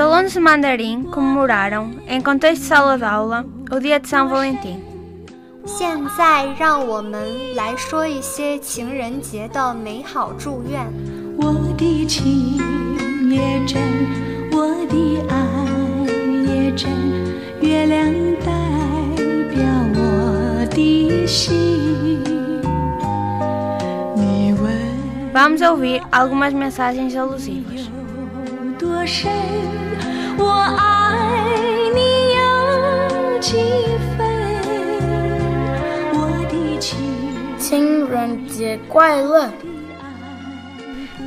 alunos de mandarim comemoraram, em contexto de sala de aula, o dia de São Valentim. 现在让我们来说一些情人节的美好祝愿。我的情也真，我的爱也真，月亮代表我的心。你问 Vamos ouvir algumas mensagens alusivas. 有多深，我爱你有几分？我的情。情人节快乐！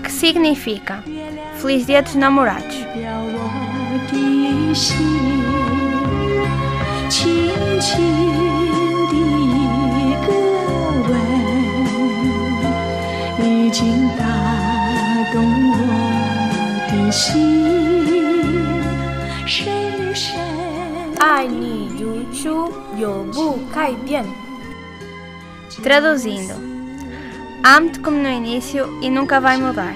Que significa Feliz Dia dos Namorados. 表 爱你如初，永不改变。 Traduzindo, amo-te como no início e nunca vai mudar.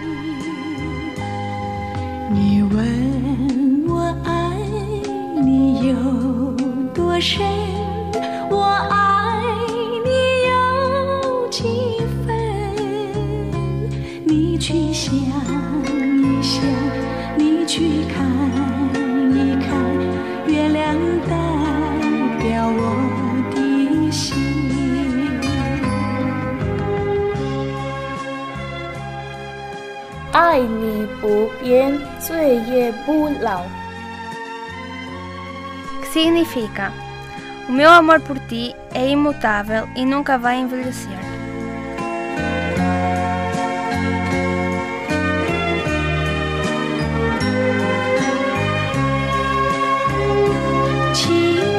你 去看一看，月亮代表我的心。爱你不变，岁月不老。 Que significa O meu amor por ti é imutável e nunca vai envelhecer.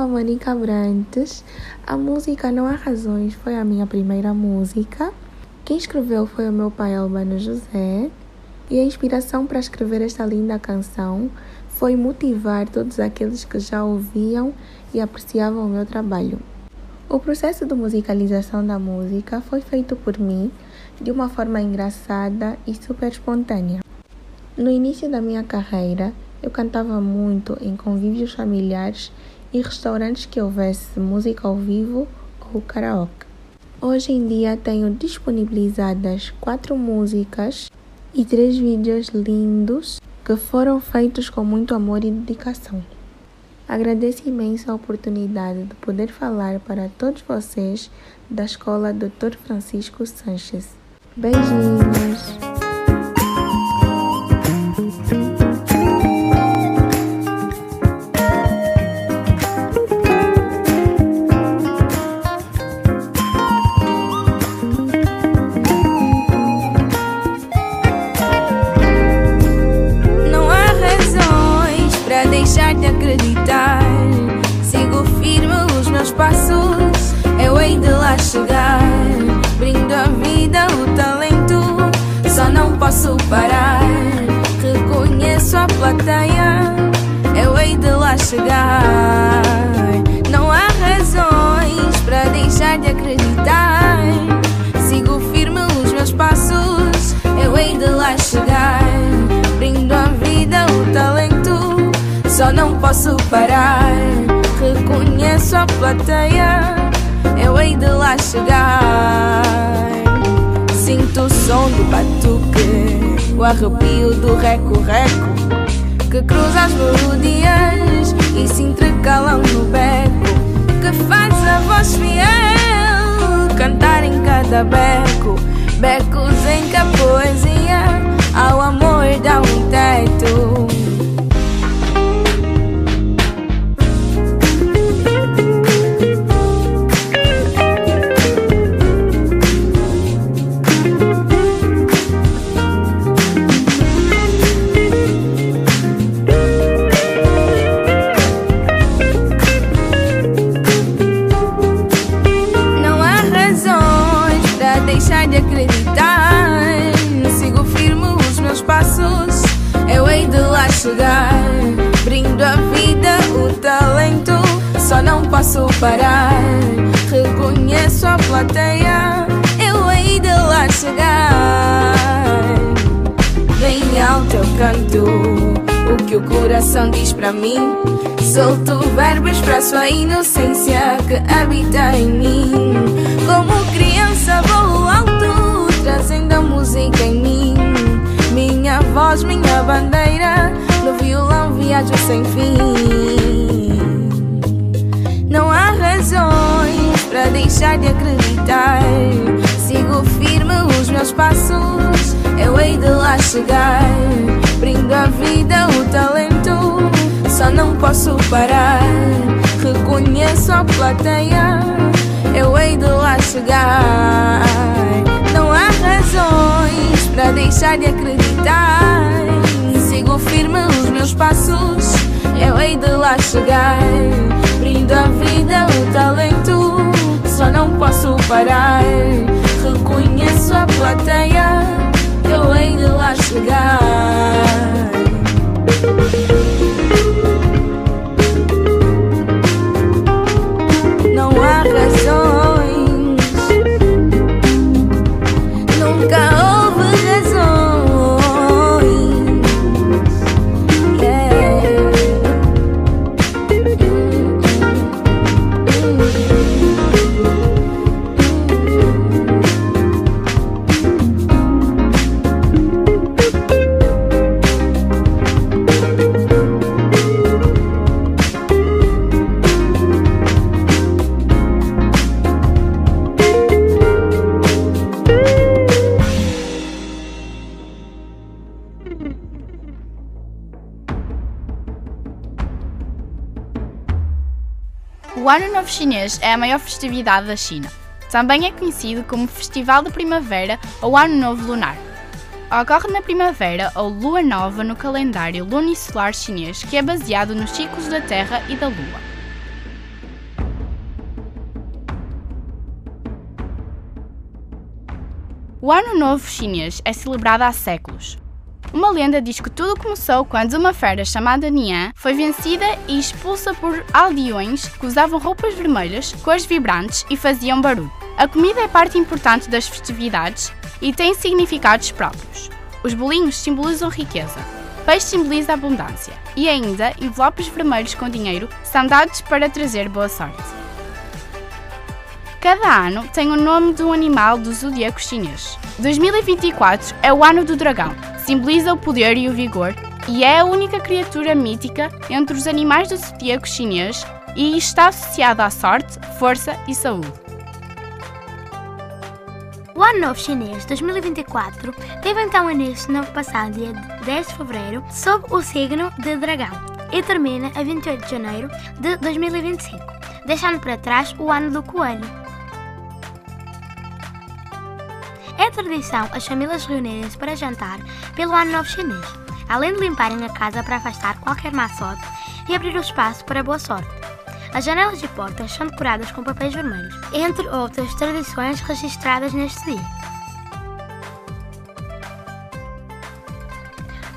Olá, eu sou a Mônica Brantes. A música Não Há Razões foi a minha primeira música. Quem escreveu foi o meu pai Albano José. E a inspiração para escrever esta linda canção foi motivar todos aqueles que já ouviam e apreciavam o meu trabalho. O processo de musicalização da música foi feito por mim de uma forma engraçada e super espontânea. No início da minha carreira, eu cantava muito em convívios familiares e restaurantes que houvesse música ao vivo ou karaoke. Hoje em dia tenho disponibilizadas quatro músicas e três vídeos lindos que foram feitos com muito amor e dedicação. Agradeço imenso a oportunidade de poder falar para todos vocês da Escola Dr. Francisco Sanches. Beijinhos! Posso parar. Reconheço a plateia, eu hei de lá chegar. Sinto o som do batuque, o arrepio do reco-reco que cruza as melodias e se intercalam no beco, que faz a voz fiel cantar em cada beco, becos em que a poesia ao amor dá um teto. Brindo a vida, o talento, só não posso parar. Reconheço a plateia, eu hei de lá chegar. Bem alto eu canto o que o coração diz para mim. Solto verbos para sua inocência que habita em mim. Como criança vou alto, trazendo a música em mim. Minha voz, minha bandeira, no violão viajo sem fim. Não há razões para deixar de acreditar. Sigo firme os meus passos, eu hei de lá chegar. Brindo a vida, o talento, só não posso parar. Reconheço a plateia, eu hei de lá chegar. Não há razões para deixar de acreditar. Firme os meus passos, eu hei de lá chegar. Brindo a vida, o talento, só não posso parar. Reconheço a plateia, eu hei de lá chegar. Não há razões, Novo Chinês é a maior festividade da China. Também é conhecido como Festival de Primavera ou Ano Novo Lunar. Ocorre na primavera ou lua nova no calendário lunisolar chinês, que é baseado nos ciclos da Terra e da Lua. O Ano Novo Chinês é celebrado há séculos. Uma lenda diz que tudo começou quando uma fera chamada Nian foi vencida e expulsa por aldeões que usavam roupas vermelhas, cores vibrantes e faziam barulho. A comida é parte importante das festividades e tem significados próprios. Os bolinhos simbolizam riqueza, peixe simboliza abundância e ainda envelopes vermelhos com dinheiro são dados para trazer boa sorte. Cada ano tem o nome de um animal do zodíaco chinês. 2024 é o ano do dragão, simboliza o poder e o vigor e é a única criatura mítica entre os animais do zodíaco chinês e está associado à sorte, força e saúde. O Ano Novo Chinês 2024 teve então início no passado dia 10 de fevereiro sob o signo de Dragão e termina a 28 de janeiro de 2025, deixando para trás o Ano do Coelho. É tradição as famílias reunirem-se para jantar pelo Ano Novo Chinês, além de limparem a casa para afastar qualquer má sorte e abrir o espaço para boa sorte. As janelas e portas são decoradas com papéis vermelhos, entre outras tradições registradas neste dia.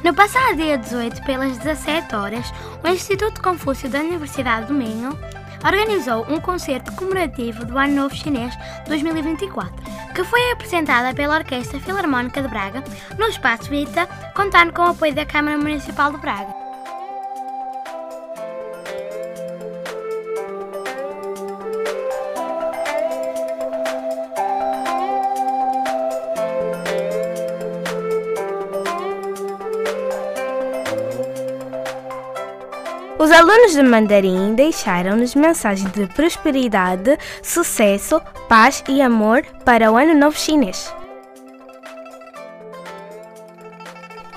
No passado dia 18, pelas 17 horas, o Instituto Confúcio da Universidade do Minho organizou um concerto comemorativo do Ano Novo Chinês 2024, que foi apresentada pela Orquestra Filarmónica de Braga no Espaço Vita, contando com o apoio da Câmara Municipal de Braga. Os alunos de mandarim deixaram-nos mensagens de prosperidade, sucesso, paz e amor para o Ano Novo Chinês.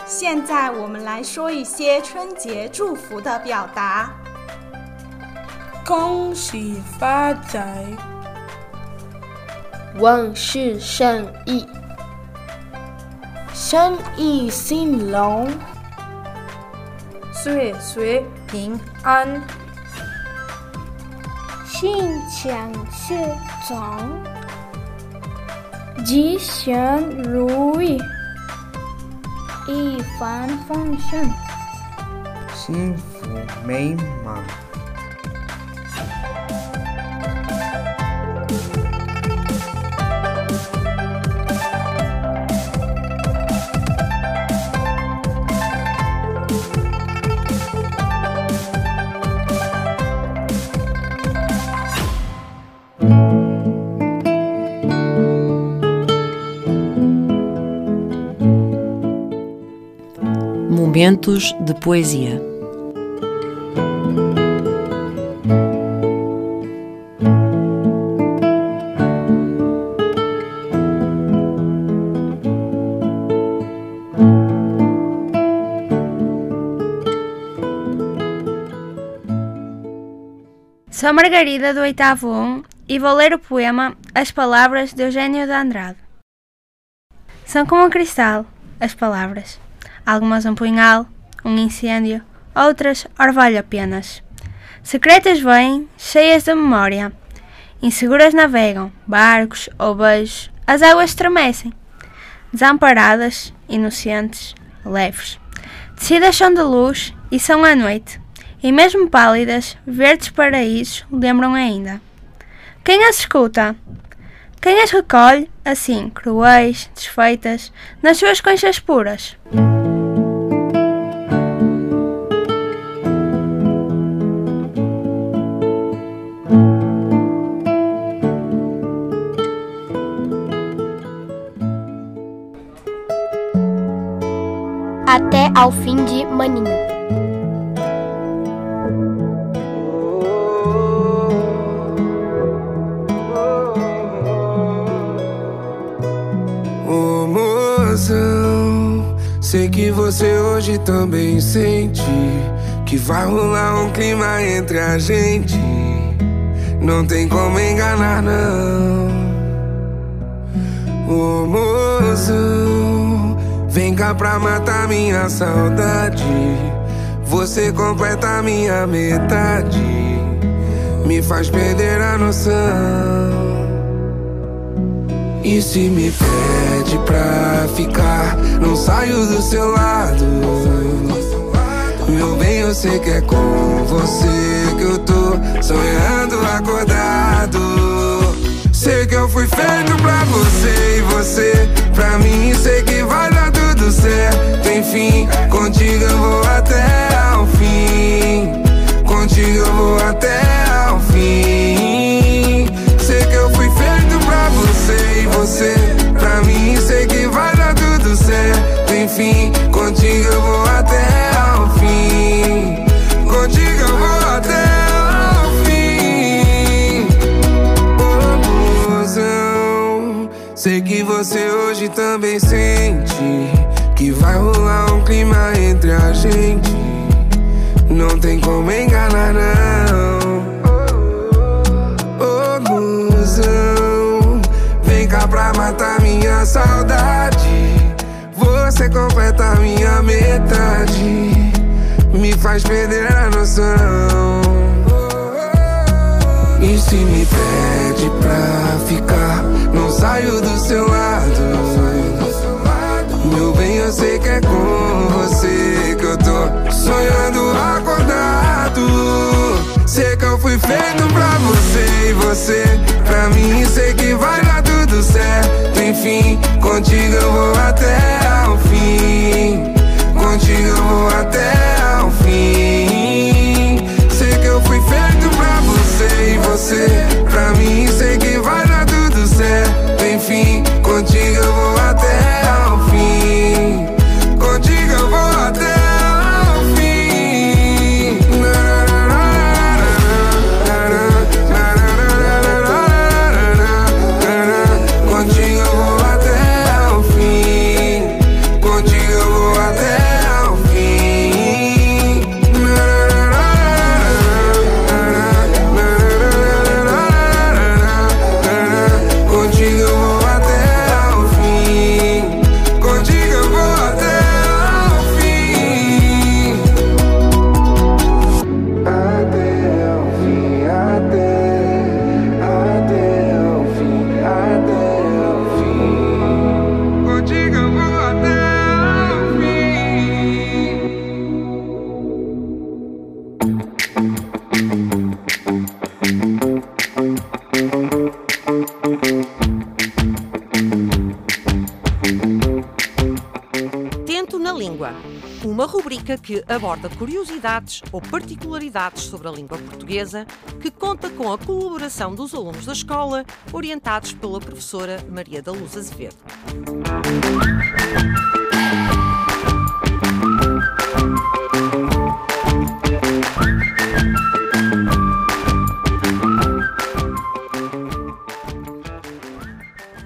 现在我们来说一些春节祝福的表达。恭喜发财，万事胜意，生意兴隆。 岁岁平安，心想事成，吉祥如意，一帆风顺，幸福美满。Momentos de poesia. Sou Margarida do oitavo 1 e vou ler o poema As Palavras de Eugênio de Andrade. São como um cristal, as palavras. Algumas um punhal, um incêndio, outras orvalho apenas. Secretas vêm, cheias de memória. Inseguras navegam, barcos ou beijos, as águas estremecem. Desamparadas, inocentes, leves. Tecidas são de luz e são à noite, e mesmo pálidas, verdes paraísos lembram ainda. Quem as escuta? Quem as recolhe, assim, cruéis, desfeitas, nas suas conchas puras? Ao fim de Maninho. Ô sei que você hoje também sente que vai rolar um clima entre a gente. Não tem como enganar, não. Ô mozão, vem cá pra matar minha saudade. Você completa minha metade, me faz perder a noção. E se me pede pra ficar, não saio do seu lado. Meu bem, eu sei que é com você que eu tô sonhando acordado. Sei que eu fui feito pra você e você pra mim. Sei que vai dar tudo certo. Enfim, contigo eu vou até ao fim. Contigo eu vou até ao fim. Sei que eu fui feito pra você e você pra mim. Sei que vai dar tudo certo. Enfim, contigo eu vou até ao fim. Contigo você hoje também sente que vai rolar um clima entre a gente. Não tem como enganar, não. Ô oh, musão, vem cá pra matar minha saudade. Você completa minha metade, me faz perder a noção. E se me pede pra ficar? saio do seu lado. Meu bem, eu sei que é com você que eu tô sonhando acordado. Sei que eu fui feito pra você e você pra mim. Sei que vai dar tudo certo. Enfim, contigo eu vou até ao fim. Contigo eu vou até ao fim. Sei que eu fui feito pra você e você pra mim. Sei enfim, contigo eu vou até Língua, uma rubrica que aborda curiosidades ou particularidades sobre a língua portuguesa, que conta com a colaboração dos alunos da escola, orientados pela professora Maria da Luz Azevedo.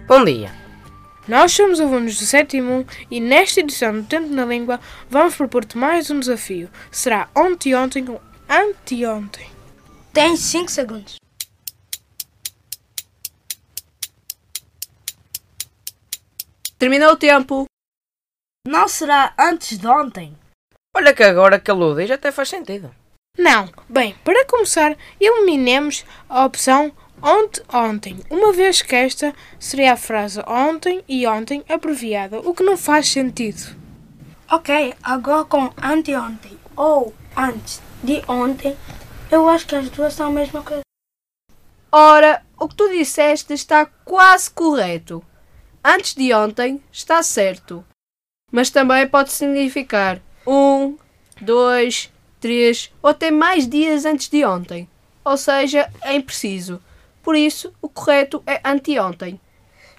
Bom dia. Nós somos alunos do sétimo e nesta edição do Tempo na Língua vamos propor-te mais um desafio. Será ontem ontem ou anteontem. Tens 5 segundos. Terminou o tempo. Não será antes de ontem. Olha que agora que ele diz até faz sentido. Não. Bem, para começar, eliminemos a opção ontem ontem, uma vez que esta seria a frase ontem e ontem abreviada, o que não faz sentido. Ok, agora com anteontem ou antes de ontem, eu acho que as duas são a mesma coisa. Ora, o que tu disseste está quase correto. Antes de ontem está certo. Mas também pode significar um, dois, três ou até mais dias antes de ontem. Ou seja, é impreciso. Por isso, o correto é anteontem.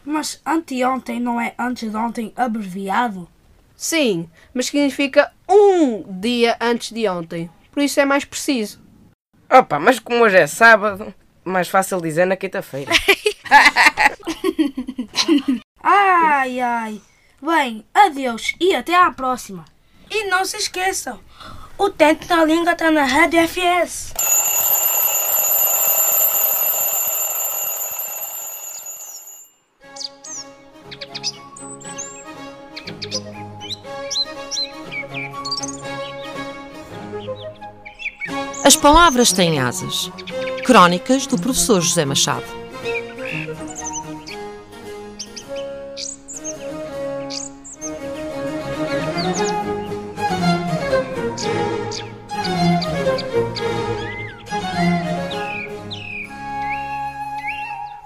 Mas anteontem não é antes de ontem abreviado? Sim, mas significa um dia antes de ontem. Por isso é mais preciso. Opa, mas como hoje é sábado, mais fácil dizer na quinta-feira. Ai, ai. Bem, adeus e até à próxima. E não se esqueçam, o Tente na Língua está na Rádio FS. As palavras têm asas. Crónicas do professor José Machado.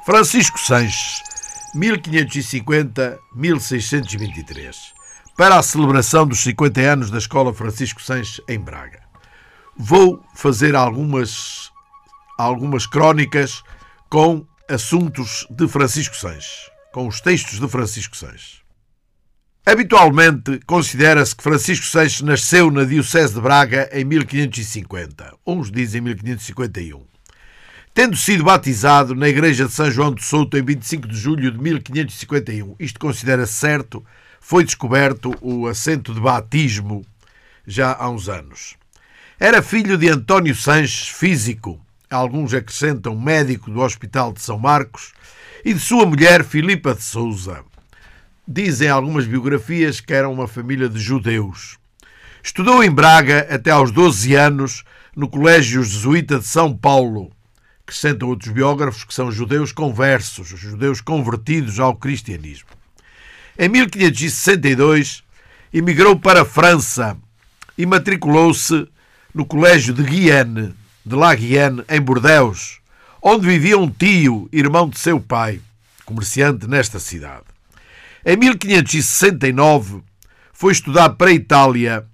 Francisco Sanches, 1550-1623, para a celebração dos 50 anos da Escola Francisco Sanches em Braga. Vou fazer algumas, algumas crónicas com assuntos de Francisco Sanches, com os textos de Francisco Sanches. Habitualmente considera-se que Francisco Sanches nasceu na Diocese de Braga em 1550, uns dizem 1551 tendo sido batizado na igreja de São João de Souto em 25 de julho de 1551. Isto considera-se certo, foi descoberto o assento de batismo já há uns anos. Era filho de António Sanches, físico, alguns acrescentam médico do Hospital de São Marcos, e de sua mulher Filipa de Souza. Dizem algumas biografias que eram uma família de judeus. Estudou em Braga até aos 12 anos no Colégio Jesuíta de São Paulo, acrescentam outros biógrafos que são judeus conversos, judeus convertidos ao cristianismo. Em 1562, emigrou para a França e matriculou-se no Colégio de Guyenne, de La Guienne, em Bordeus, onde vivia um tio, irmão de seu pai, comerciante nesta cidade. Em 1569 foi estudar para a Itália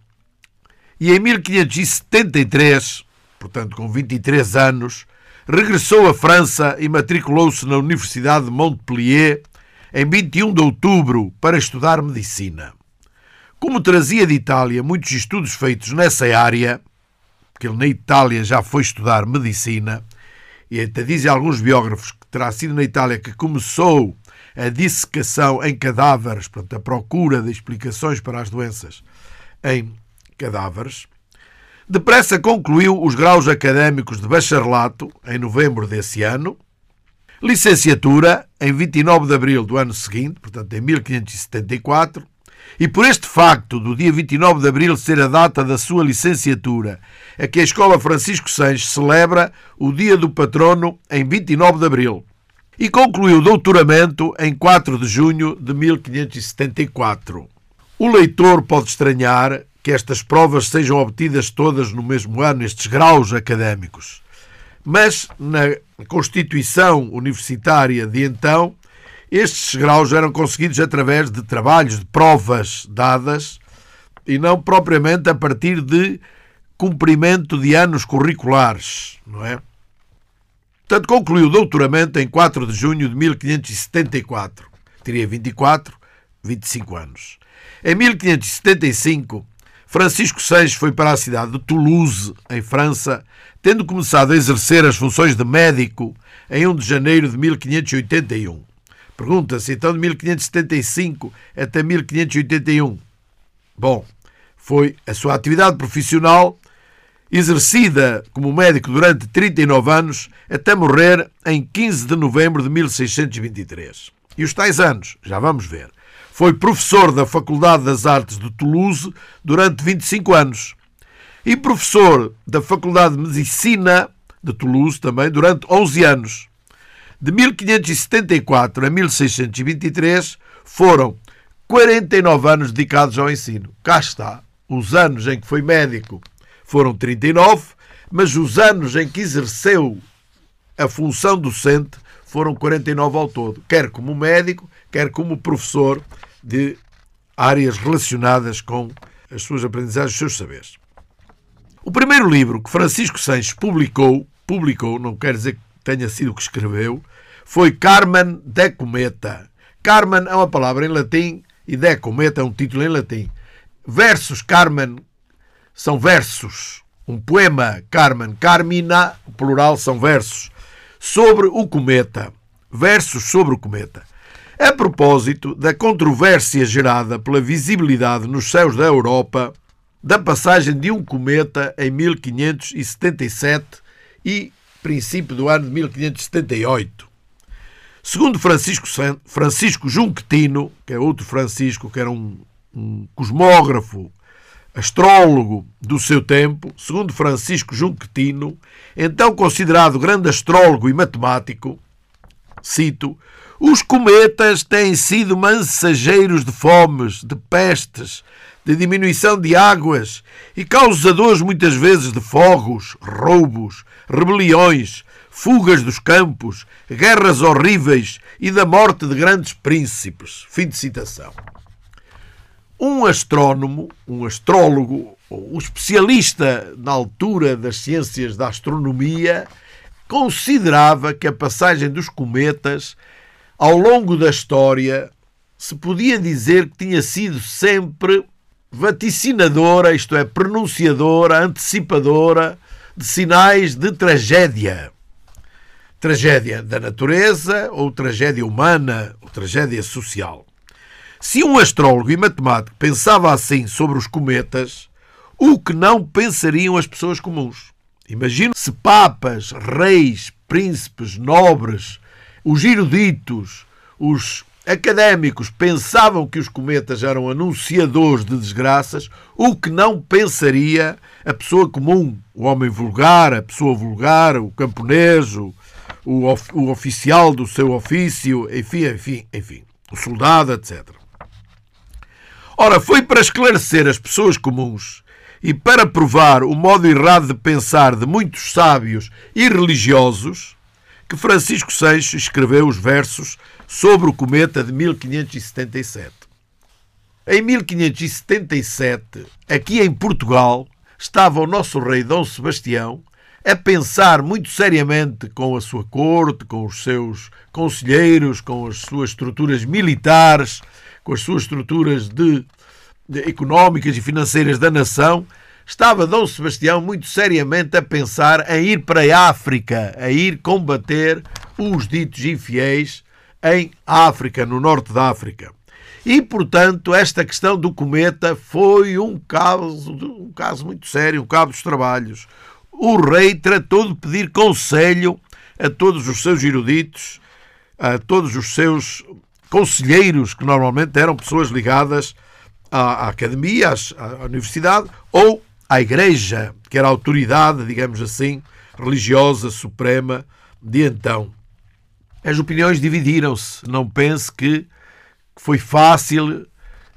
e em 1573, portanto com 23 anos, regressou à França e matriculou-se na Universidade de Montpellier em 21 de outubro para estudar medicina. Como trazia de Itália muitos estudos feitos nessa área, porque ele na Itália já foi estudar medicina, e até dizem alguns biógrafos que terá sido na Itália que começou a dissecação em cadáveres, portanto, a procura de explicações para as doenças em cadáveres, depressa concluiu os graus académicos de bacharelato em novembro desse ano, licenciatura em 29 de abril do ano seguinte, portanto, em 1574, e por este facto do dia 29 de abril ser a data da sua licenciatura, é que a Escola Francisco Sanches celebra o Dia do Patrono em 29 de abril e concluiu o doutoramento em 4 de junho de 1574. O leitor pode estranhar que estas provas sejam obtidas todas no mesmo ano, estes graus académicos. Mas na Constituição Universitária de então, estes graus eram conseguidos através de trabalhos, de provas dadas e não propriamente a partir de cumprimento de anos curriculares, não é? Portanto, concluiu o doutoramento em 4 de junho de 1574. Teria 24, 25 anos. Em 1575, Francisco Sanches foi para a cidade de Toulouse, em França, tendo começado a exercer as funções de médico em 1 de janeiro de 1581. Pergunta-se então de 1575 até 1581. Bom, foi a sua atividade profissional exercida como médico durante 39 anos até morrer em 15 de novembro de 1623. E os tais anos, já vamos ver. Foi professor da Faculdade das Artes de Toulouse durante 25 anos e professor da Faculdade de Medicina de Toulouse também durante 11 anos. De 1574 a 1623 foram 49 anos dedicados ao ensino. Cá está, os anos em que foi médico foram 39, mas os anos em que exerceu a função docente foram 49 ao todo, quer como médico, quer como professor de áreas relacionadas com as suas aprendizagens, os seus saberes. O primeiro livro que Francisco Sanches publicou, publicou, não quer dizer que tenha sido que escreveu, foi Carmen de Cometa. Carmen é uma palavra em latim e de Cometa é um título em latim. Versos Carmen são versos. Um poema Carmen Carmina, plural são versos, sobre o cometa. Versos sobre o cometa. A propósito da controvérsia gerada pela visibilidade nos céus da Europa da passagem de um cometa em 1577 e princípio do ano de 1578. Segundo Francisco, Francisco Junquetino, que é outro Francisco, que era um, um cosmógrafo astrólogo do seu tempo, segundo Francisco Junquetino, então considerado grande astrólogo e matemático, cito, os cometas têm sido mensageiros de fomes, de pestes, de diminuição de águas e causadores muitas vezes de fogos, roubos, rebeliões, fugas dos campos, guerras horríveis e da morte de grandes príncipes. Fim de citação um astrónomo, um astrólogo, um especialista na altura das ciências da astronomia, considerava que a passagem dos cometas ao longo da história se podia dizer que tinha sido sempre vaticinadora, isto é, pronunciadora, antecipadora de sinais de tragédia. Tragédia da natureza ou tragédia humana ou tragédia social. Se um astrólogo e matemático pensava assim sobre os cometas, o que não pensariam as pessoas comuns? Imagino se papas, reis, príncipes, nobres, os eruditos, os académicos pensavam que os cometas eram anunciadores de desgraças, o que não pensaria a pessoa comum, o homem vulgar, a pessoa vulgar, o camponês, o, o, oficial do seu ofício, enfim, enfim, enfim, o soldado, etc. Ora, foi para esclarecer as pessoas comuns e para provar o modo errado de pensar de muitos sábios e religiosos, que Francisco Seixas escreveu os versos sobre o cometa de 1577. Em 1577, aqui em Portugal, estava o nosso rei Dom Sebastião a pensar muito seriamente com a sua corte, com os seus conselheiros, com as suas estruturas militares, com as suas estruturas de, de, económicas e financeiras da nação, estava Dom Sebastião muito seriamente a pensar em ir para a África, a ir combater os ditos infiéis em África, no norte da África. E, portanto, esta questão do cometa foi um caso, um caso muito sério, um cabo dos trabalhos. O rei tratou de pedir conselho a todos os seus eruditos, a todos os seus conselheiros, que normalmente eram pessoas ligadas à, academia, à universidade, ou à Igreja, que era a autoridade, digamos assim, religiosa suprema de então. As opiniões dividiram-se. Não pense que foi fácil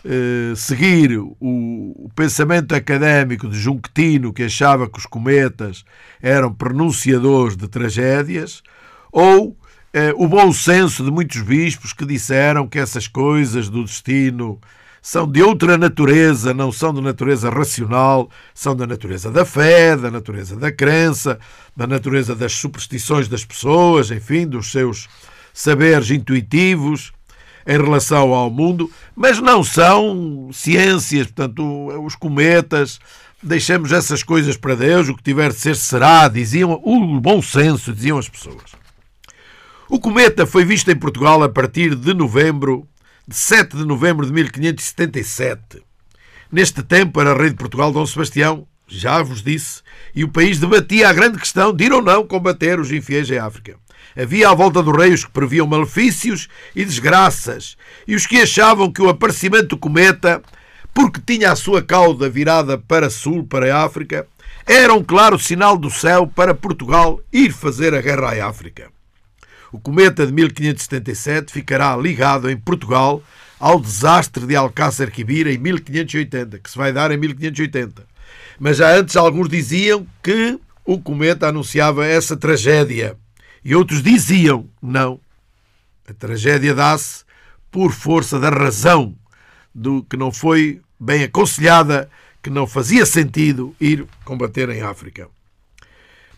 eh, seguir o, o, pensamento académico de Junquetino, que achava que os cometas eram pronunciadores de tragédias, ou eh, o bom senso de muitos bispos que disseram que essas coisas do destino são de outra natureza, não são de natureza racional, são da natureza da fé, da natureza da crença, da natureza das superstições das pessoas, enfim, dos seus saberes intuitivos em relação ao mundo, mas não são ciências, portanto, os cometas, deixamos essas coisas para Deus, o que tiver de ser será, diziam o bom senso, diziam as pessoas. O cometa foi visto em Portugal a partir de novembro, de 7 de novembro de 1577. Neste tempo era rei de Portugal Dom Sebastião, já vos disse, e o país debatia a grande questão de ir ou não combater os infiéis em África. Havia à volta do rei os que previam malefícios e desgraças, e os que achavam que o aparecimento do cometa, porque tinha a sua cauda virada para sul, para a África, era um claro sinal do céu para Portugal ir fazer a guerra à África. O cometa de 1577 ficará ligado em Portugal ao desastre de Alcácer Quibir em 1580, que se vai dar em 1580. Mas já antes alguns diziam que o cometa anunciava essa tragédia. E outros diziam: não, a tragédia dá-se por força da razão, do que não foi bem aconselhada, que não fazia sentido ir combater em África.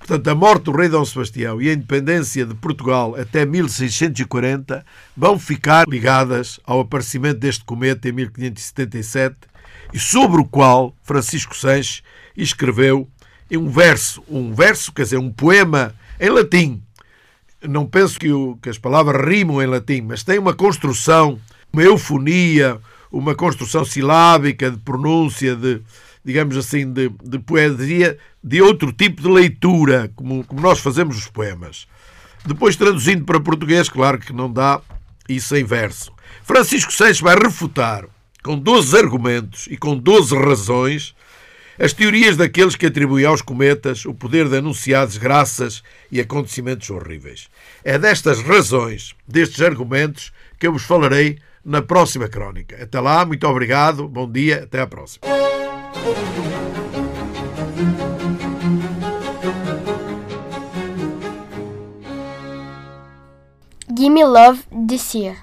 Portanto, a morte do rei Dom Sebastião e a independência de Portugal até 1640 vão ficar ligadas ao aparecimento deste cometa em 1577 e sobre o qual Francisco Sanches escreveu um verso, um verso, quer dizer, um poema em latim, não penso que, o, que as palavras rimam em latim, mas tem uma construção, uma eufonia, uma construção silábica, de pronúncia, de, digamos assim, de, de poesia, de outro tipo de leitura, como, como nós fazemos os poemas. Depois, traduzindo para português, claro que não dá isso em verso. Francisco Seixas vai refutar, com 12 argumentos e com 12 razões, as teorias daqueles que atribuem aos cometas o poder de anunciar desgraças e acontecimentos horríveis. É destas razões, destes argumentos, que eu vos falarei na próxima crónica. Até lá, muito obrigado, bom dia, até à próxima. Gimme Love This Year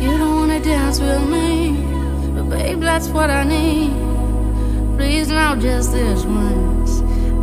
You don't want to dance with me, but that's what I need. Please, now just this once.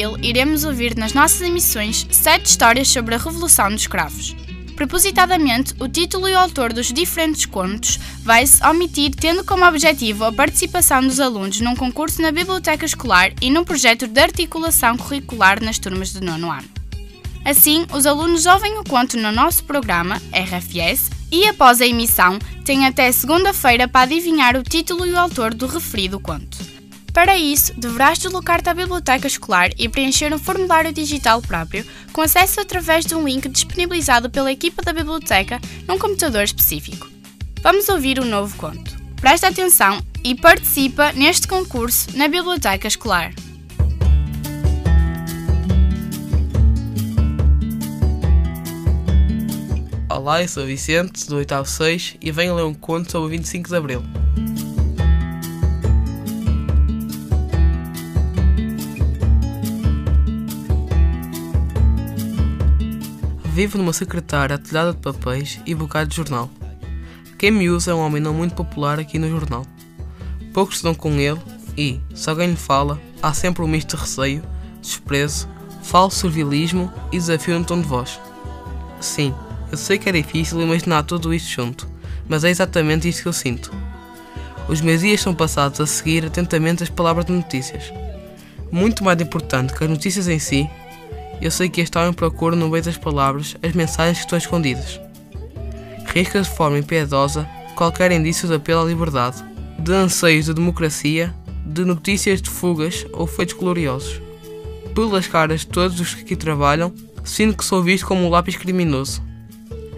Abril, iremos ouvir nas nossas emissões sete histórias sobre a Revolução dos Escravos. Propositadamente, o título e o autor dos diferentes contos vai-se omitir, tendo como objetivo a participação dos alunos num concurso na biblioteca escolar e num projeto de articulação curricular nas turmas de nono ano. Assim, os alunos ouvem o conto no nosso programa, RFS, e após a emissão, têm até segunda-feira para adivinhar o título e o autor do referido conto. Para isso, deverás deslocar-te à biblioteca escolar e preencher um formulário digital próprio, com acesso através de um link disponibilizado pela equipa da biblioteca num computador específico. Vamos ouvir um novo conto. Presta atenção e participa neste concurso na biblioteca escolar. Olá, eu sou Vicente, do 8 6 e venho ler um conto sobre o 25 de Abril. Vivo numa secretária telhada de papéis e bocado de jornal. Quem me usa é um homem não muito popular aqui no jornal. Poucos se dão com ele e, se alguém lhe fala, há sempre um misto de receio, desprezo, falso servilismo e desafio no tom de voz. Sim, eu sei que é difícil imaginar tudo isto junto, mas é exatamente isto que eu sinto. Os meus dias são passados a seguir atentamente as palavras de notícias. Muito mais importante que as notícias em si, eu sei que este homem procura no meio das palavras as mensagens que estão escondidas. Risca de forma impiedosa qualquer indício de apelo à liberdade, de anseios de democracia, de notícias de fugas ou feitos gloriosos. Pelas caras de todos os que aqui trabalham, sinto que sou visto como um lápis criminoso.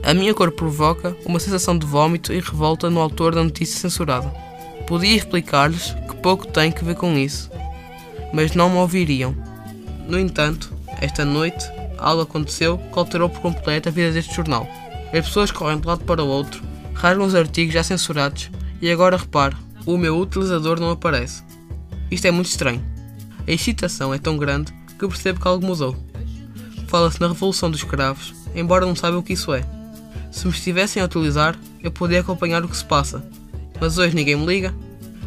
A minha cor provoca uma sensação de vômito e revolta no autor da notícia censurada. Podia explicar-lhes que pouco tem que ver com isso, mas não me ouviriam. No entanto, esta noite, algo aconteceu que alterou por completo a vida deste jornal. As pessoas correm de um lado para o outro, rasgam os artigos já censurados e agora repare, o meu utilizador não aparece. Isto é muito estranho. A excitação é tão grande que percebo que algo mudou. Fala-se na Revolução dos Escravos, embora não saiba o que isso é. Se me estivessem a utilizar, eu poderia acompanhar o que se passa. Mas hoje ninguém me liga.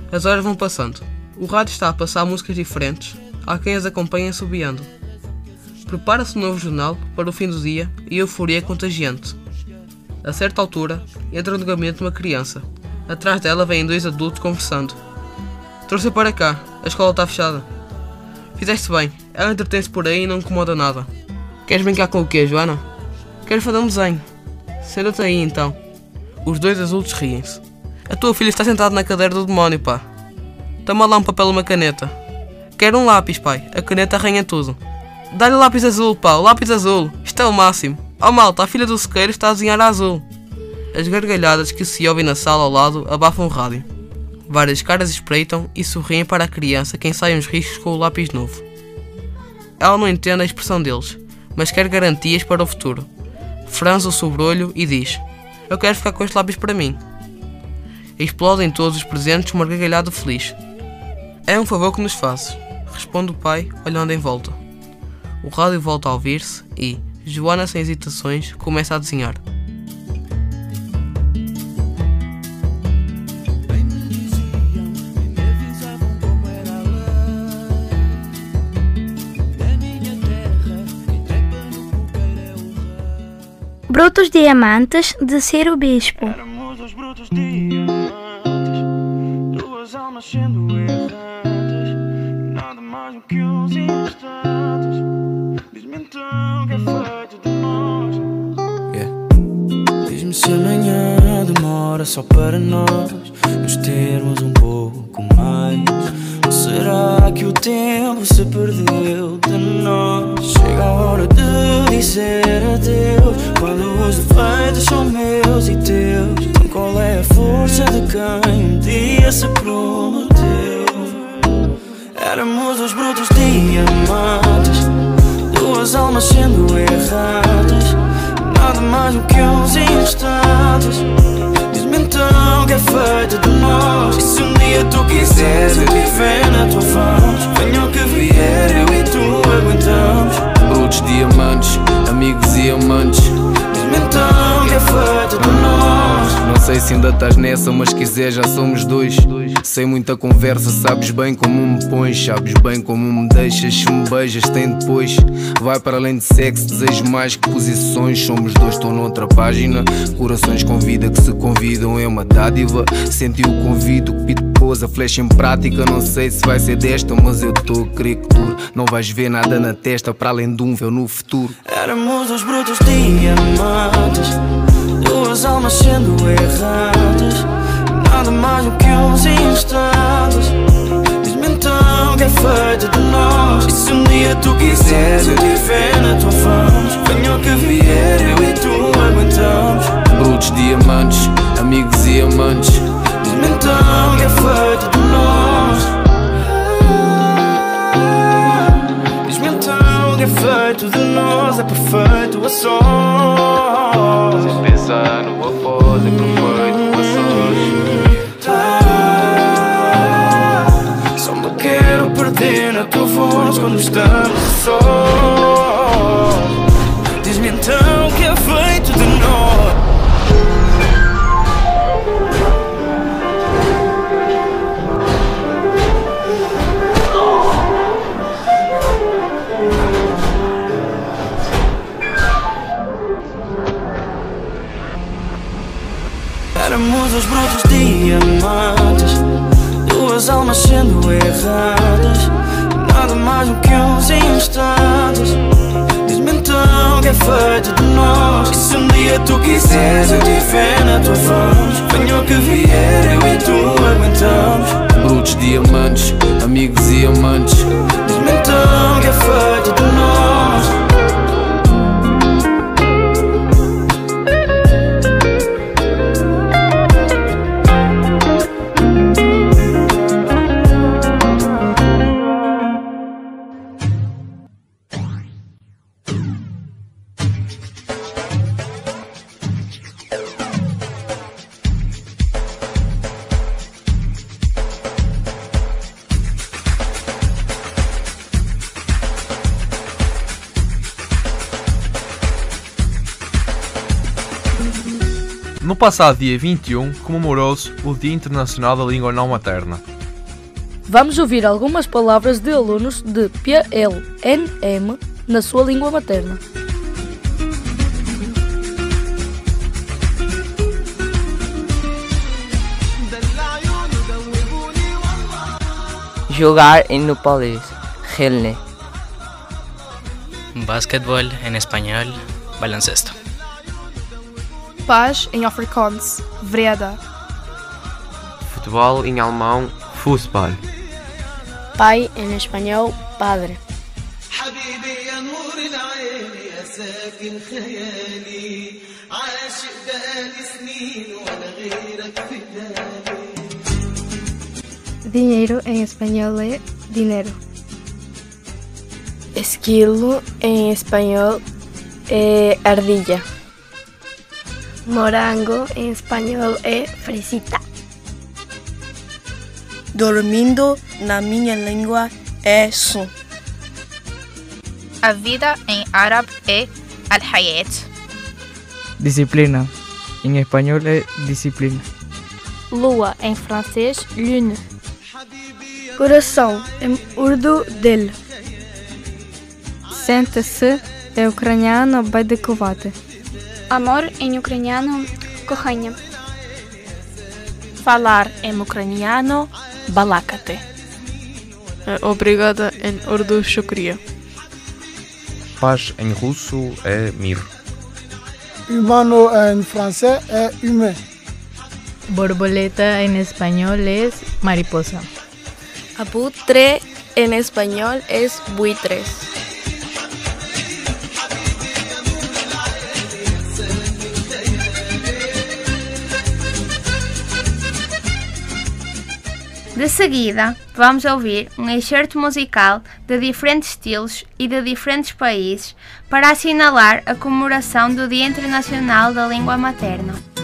As horas vão passando. O rádio está a passar músicas diferentes. Há quem as acompanhe assobiando. Prepara-se um novo jornal para o fim do dia e a euforia é contagiante. A certa altura, entra no gabinete uma criança. Atrás dela vêm dois adultos conversando. Trouxe para cá, a escola está fechada. Fizeste bem, ela entretém-se por aí e não incomoda nada. Queres brincar com o quê, Joana? Quero fazer um desenho. Senta-te aí então. Os dois adultos riem-se. A tua filha está sentada na cadeira do demónio, pá. Toma lá um papel e uma caneta. Quero um lápis, pai. A caneta arranha tudo. Dá-lhe lápis azul, pá, lápis azul. Isto é o máximo. Oh malta, a filha do sequeiro está a desenhar azul. As gargalhadas que se ouvem na sala ao lado abafam o rádio. Várias caras espreitam e sorriem para a criança quem sai uns riscos com o lápis novo. Ela não entende a expressão deles, mas quer garantias para o futuro. Franza o sobrolho e diz: Eu quero ficar com este lápis para mim. Explodem todos os presentes uma gargalhada feliz. É um favor que nos fazes, responde o pai, olhando em volta. O rádio volta a ouvir-se e, Joana, sem hesitações, começa a desenhar. Brutos Diamantes de ser o Bispo. Éramos os brutos diamantes, duas almas sendo errantes, nada mais do que uns instantes. Se amanhã demora só para nós nos termos um pouco mais. Ou será que o tempo se perdeu de nós? Chega a hora de dizer adeus. Quando os defeitos são meus e teus. Então qual é a força de quem um dia se prometeu? Éramos os brutos diamantes, duas almas sendo erradas. Nada mais do que uns instantes. Diz-me então que é feito de nós. E se um dia tu quiseres eu viver na tua voz, venha o que vier, eu e tu aguentamos. Brutos, diamantes, amigos e amantes. Diz-me então que é feito de nós. Não sei se ainda estás nessa, mas quiser já somos dois. Sem muita conversa, sabes bem como me pões, sabes bem como me deixas. Se me beijas, tem depois. Vai para além de sexo, desejo mais que posições. Somos dois, estou noutra página. Corações com vida que se convidam é uma dádiva. Senti o convite, o que pôs a flecha em prática. Não sei se vai ser desta, mas eu estou a crer que dure. Não vais ver nada na testa para além de um véu no futuro. Éramos dois brutos diamantes, duas almas sendo erradas. Nada mais do que uns instantes. Diz-me então que é feito de nós. E se um dia tu quiseres, eu te ver na tua voz. Venha o que vier, eu e tu aguentamos. Brutos diamantes, amigos e amantes. Diz-me então que é feito de nós. Diz-me então que é feito de nós, é perfeito a sós. Sem pensar no após, é perfeito a sós. Só me quero perder na tua voz quando estamos sós. Sendo erradas. Nada mais do que uns instantes. Diz-me então que é feito de nós. E se um dia tu quiseres eu te ver na tua voz. Venha o que vier, eu e tu aguentamos. Brutos diamantes, amigos e amantes. Diz-me então que é feito de nós passado dia 21 comemorou-se o Dia Internacional da Língua Não Materna. Vamos ouvir algumas palavras de alunos de PLNM na sua língua materna. Jugar en nepalés, Helne. Básquetbol en español, baloncesto. Paz em Afrikaans, Vreda. Futebol em alemão, Fußball. Pai em espanhol, Padre. Dinheiro em espanhol é dinheiro. Esquilo em espanhol é ardilha. Morango en español é fresita. Dormindo na minha língua é som. A vida em árabe é al-hayat. Disciplina. Em espanhol é disciplina. Lua em francês, lune. Coração em urdu del. Sente-se é ucraniano байдикувати. Amor em ucraniano, кохання. Falar em ucraniano, balakate. Obrigada em urdu, shukriya. Paz em russo é mir. Humano en francés é humain. Borboleta en español es mariposa. Abutre en español es buitres. De seguida, vamos ouvir um excerto musical de diferentes estilos e de diferentes países para assinalar a comemoração do Dia Internacional da Língua Materna.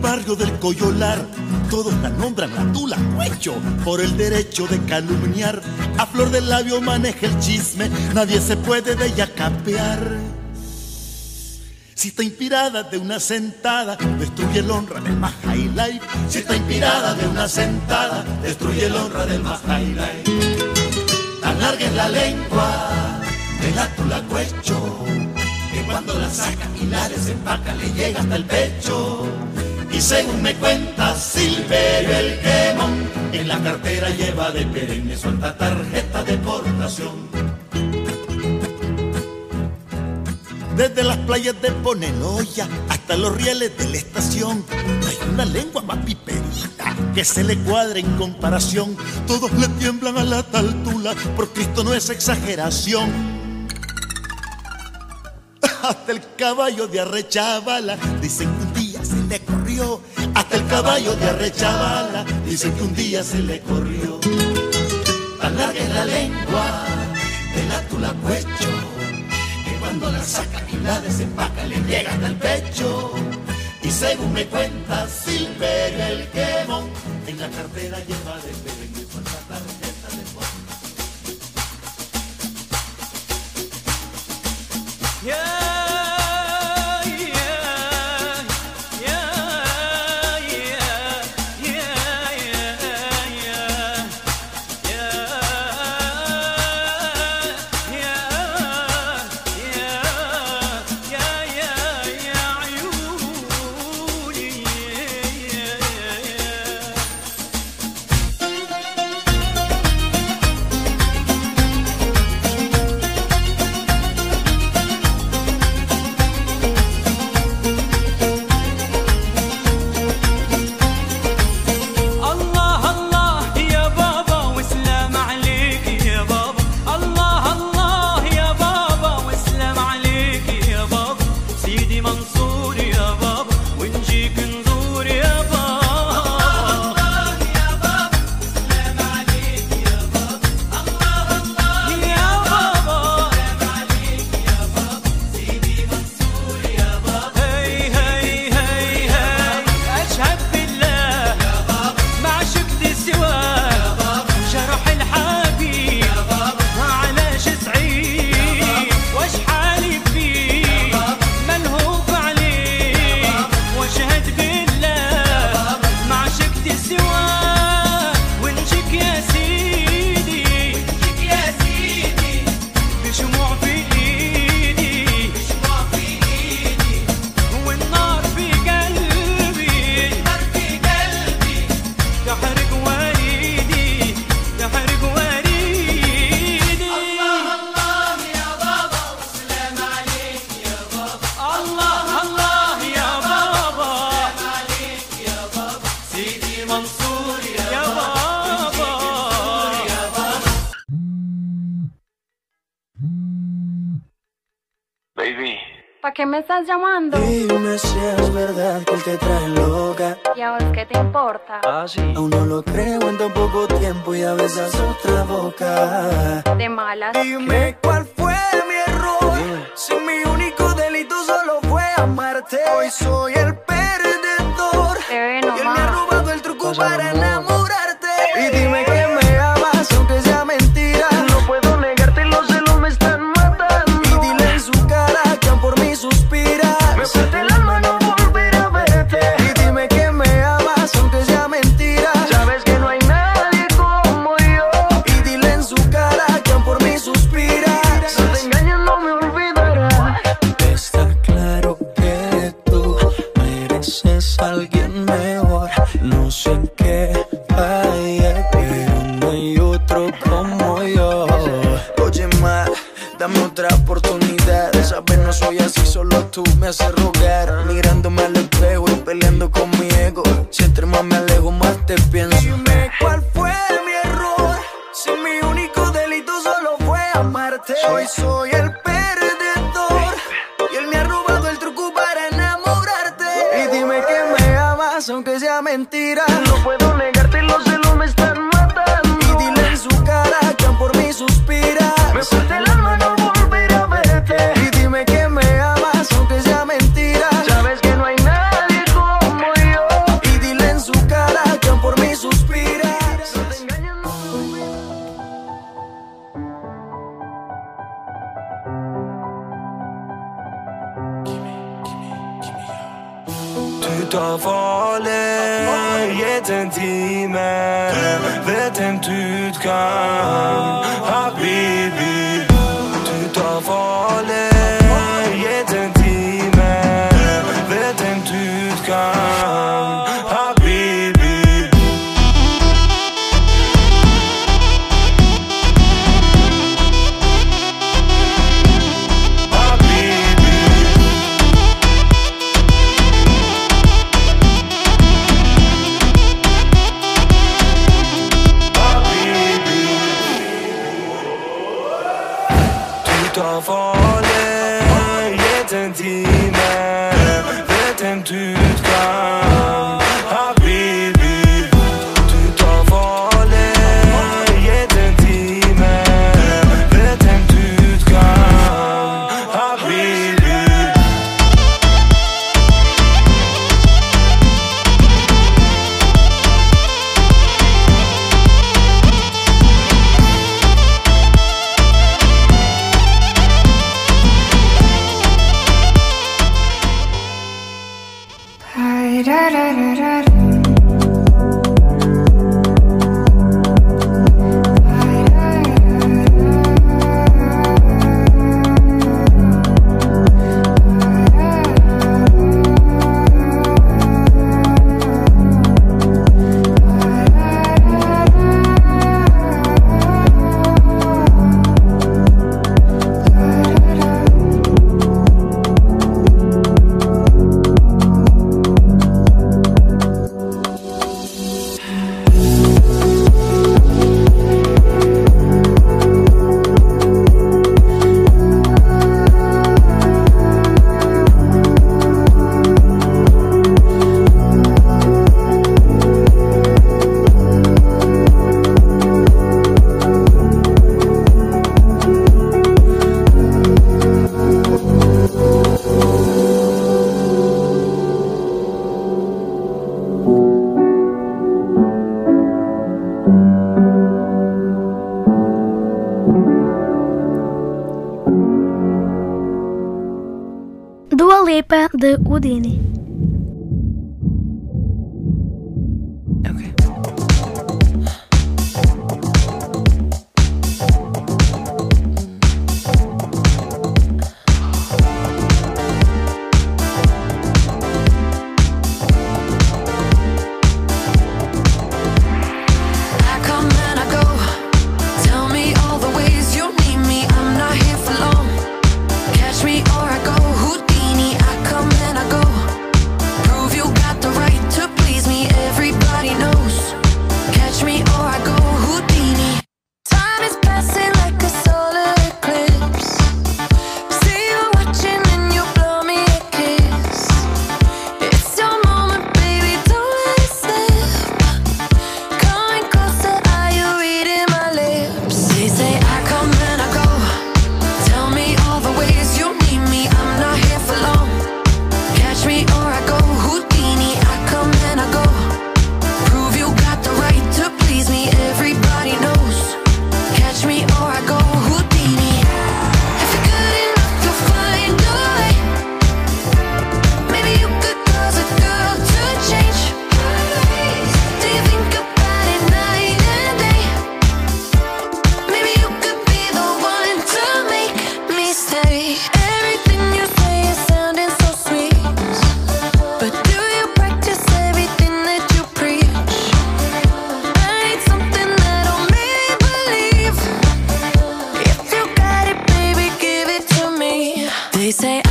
Barrio del Coyolar todos la nombran la tula cuello por el derecho de calumniar. A flor del labio maneja el chisme, nadie se puede de ella capear. Si está inspirada de una sentada, destruye el honra del más high life. Si está inspirada de una sentada, destruye el honra del más high life. Tan larga es la lengua de la tula cuello que cuando la saca y la desempaca le llega hasta el pecho. Y según me cuenta Silverio el quemón, en la cartera lleva de perenne suelta tarjeta de portación. Desde las playas de Poneloya hasta los rieles de la estación, hay una lengua más piperita que se le cuadre en comparación. Todos le tiemblan a la taltula, por Cristo no es exageración. Hasta el caballo de Arrechabala dicen que se le corrió. Hasta el caballo de Arrechabala dicen que un día se le corrió. Tan larga es la lengua de la tula cuecho que cuando la saca y la desempaca le llega hasta el pecho. Y según me cuenta Silverio el quemón, en la cartera lleva de suelta tarjeta de Yeah, estás llamando? Dime si es verdad que él te trae loca. ¿Y a vos qué te importa? Aún no lo creo en tan poco tiempo y a besas otra boca. De malas. Dime cuál fue mi error. Si mi único delito solo fue amarte. Hoy soy el perdedor. Bebé, y él me ha robado el truco para enamorarte. Y dime como yo. Oye, ma, dame otra oportunidad. Sabes, no soy así, solo tú me haces rogar. Mirándome al espejo y peleando con mi ego. Si entre más me alejo, más te pienso. Dime cuál fue mi error. Si mi único delito solo fue amarte. Hoy soy el perdedor. Y él me ha robado el truco para enamorarte. Y dime que me amas, aunque sea mentira. No puedo negarte, los celos Lipa de They say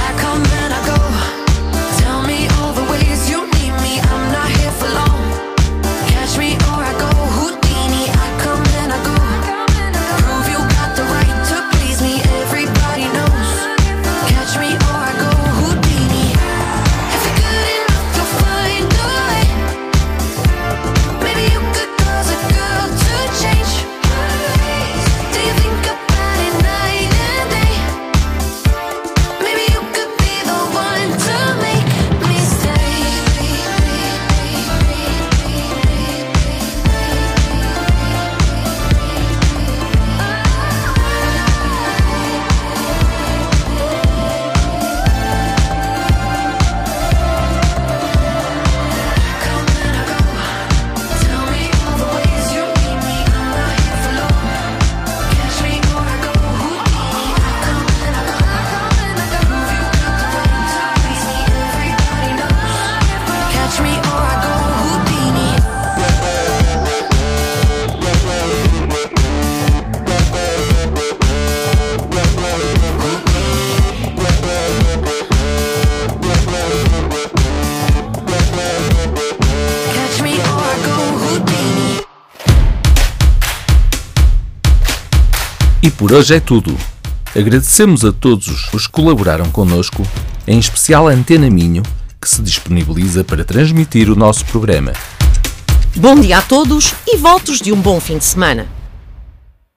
por hoje é tudo. Agradecemos a todos os que colaboraram connosco, em especial a Antena Minho, que se disponibiliza para transmitir o nosso programa. Bom dia a todos e votos de um bom fim de semana.